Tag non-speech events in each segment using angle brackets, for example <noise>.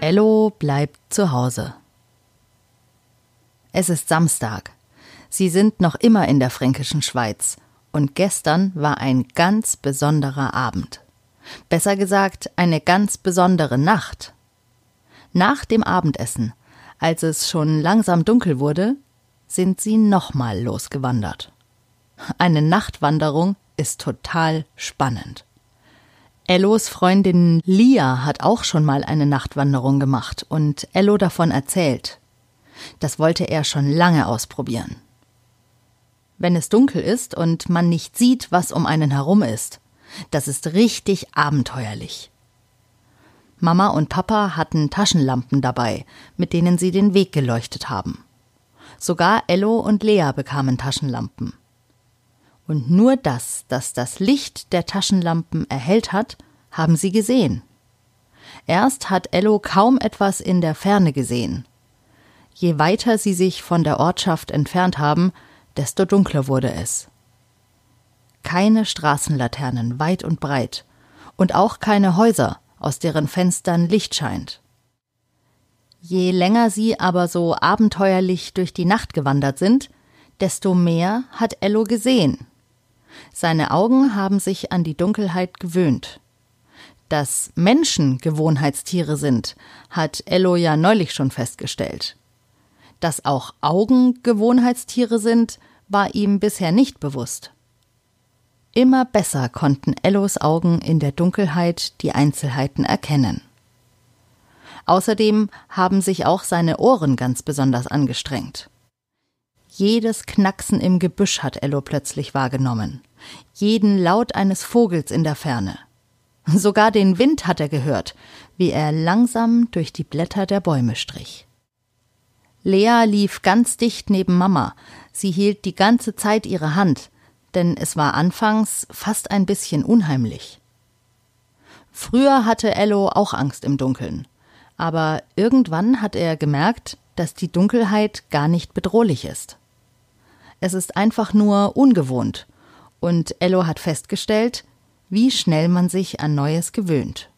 Ello bleibt zu Hause. Es ist Samstag. Sie sind noch immer in der fränkischen Schweiz. Und gestern war ein ganz besonderer Abend. Besser gesagt, eine ganz besondere Nacht. Nach dem Abendessen, als es schon langsam dunkel wurde, sind sie nochmal losgewandert. Eine Nachtwanderung ist total spannend. Ellos Freundin Lia hat auch schon mal eine Nachtwanderung gemacht und Ello davon erzählt. Das wollte er schon lange ausprobieren. Wenn es dunkel ist und man nicht sieht, was um einen herum ist, das ist richtig abenteuerlich. Mama und Papa hatten Taschenlampen dabei, mit denen sie den Weg geleuchtet haben. Sogar Ello und Lea bekamen Taschenlampen. Und nur das, das das Licht der Taschenlampen erhellt hat, haben sie gesehen. Erst hat Ello kaum etwas in der Ferne gesehen. Je weiter sie sich von der Ortschaft entfernt haben, desto dunkler wurde es. Keine Straßenlaternen weit und breit und auch keine Häuser, aus deren Fenstern Licht scheint. Je länger sie aber so abenteuerlich durch die Nacht gewandert sind, desto mehr hat Ello gesehen. Seine Augen haben sich an die Dunkelheit gewöhnt. Dass Menschen Gewohnheitstiere sind, hat Ello ja neulich schon festgestellt. Dass auch Augen Gewohnheitstiere sind, war ihm bisher nicht bewusst. Immer besser konnten Ellos Augen in der Dunkelheit die Einzelheiten erkennen. Außerdem haben sich auch seine Ohren ganz besonders angestrengt. Jedes Knacksen im Gebüsch hat Ello plötzlich wahrgenommen, jeden Laut eines Vogels in der Ferne. Sogar den Wind hat er gehört, wie er langsam durch die Blätter der Bäume strich. Lea lief ganz dicht neben Mama, sie hielt die ganze Zeit ihre Hand, denn es war anfangs fast ein bisschen unheimlich. Früher hatte Ello auch Angst im Dunkeln aber irgendwann hat er gemerkt, dass die Dunkelheit gar nicht bedrohlich ist. Es ist einfach nur ungewohnt, und Ello hat festgestellt, wie schnell man sich an Neues gewöhnt.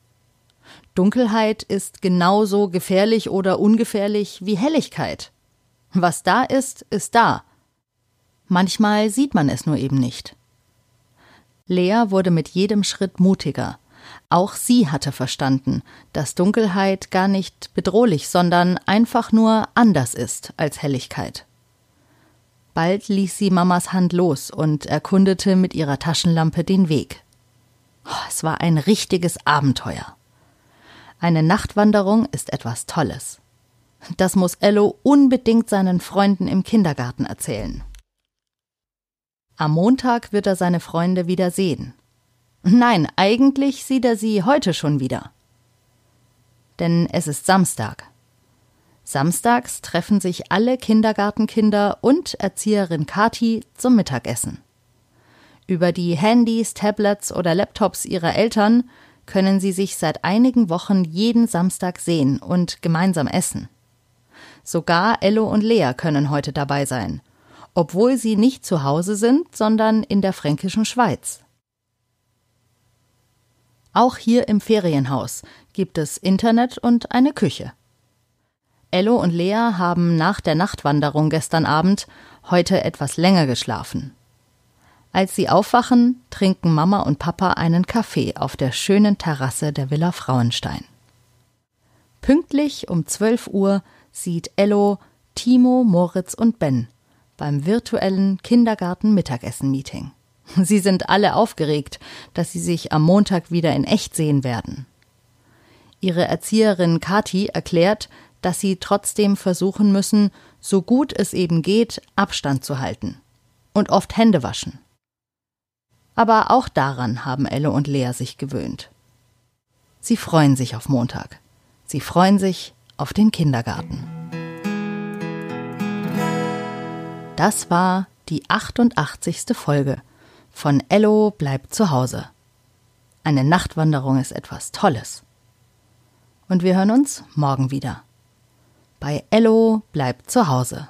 Dunkelheit ist genauso gefährlich oder ungefährlich wie Helligkeit. Was da ist, ist da. Manchmal sieht man es nur eben nicht. Lea wurde mit jedem Schritt mutiger, auch sie hatte verstanden, dass Dunkelheit gar nicht bedrohlich, sondern einfach nur anders ist als Helligkeit. Bald ließ sie Mamas Hand los und erkundete mit ihrer Taschenlampe den Weg. Oh, es war ein richtiges Abenteuer. Eine Nachtwanderung ist etwas Tolles. Das muss Ello unbedingt seinen Freunden im Kindergarten erzählen. Am Montag wird er seine Freunde wieder sehen. Nein, eigentlich sieht er sie heute schon wieder. Denn es ist Samstag. Samstags treffen sich alle Kindergartenkinder und Erzieherin Kati zum Mittagessen. Über die Handys, Tablets oder Laptops ihrer Eltern können sie sich seit einigen Wochen jeden Samstag sehen und gemeinsam essen. Sogar Ello und Lea können heute dabei sein, obwohl sie nicht zu Hause sind, sondern in der fränkischen Schweiz. Auch hier im Ferienhaus gibt es Internet und eine Küche. Ello und Lea haben nach der Nachtwanderung gestern Abend heute etwas länger geschlafen. Als sie aufwachen, trinken Mama und Papa einen Kaffee auf der schönen Terrasse der Villa Frauenstein. Pünktlich um 12 Uhr sieht Ello Timo, Moritz und Ben beim virtuellen Kindergarten-Mittagessen-Meeting. <laughs> Sie sind alle aufgeregt, dass sie sich am Montag wieder in echt sehen werden. Ihre Erzieherin Kati erklärt, dass sie trotzdem versuchen müssen, so gut es eben geht, Abstand zu halten und oft Hände waschen. Aber auch daran haben Elle und Lea sich gewöhnt. Sie freuen sich auf Montag. Sie freuen sich auf den Kindergarten. Das war die 88. Folge von Ello bleibt zu Hause. Eine Nachtwanderung ist etwas Tolles. Und wir hören uns morgen wieder. Bei Ello bleibt zu Hause.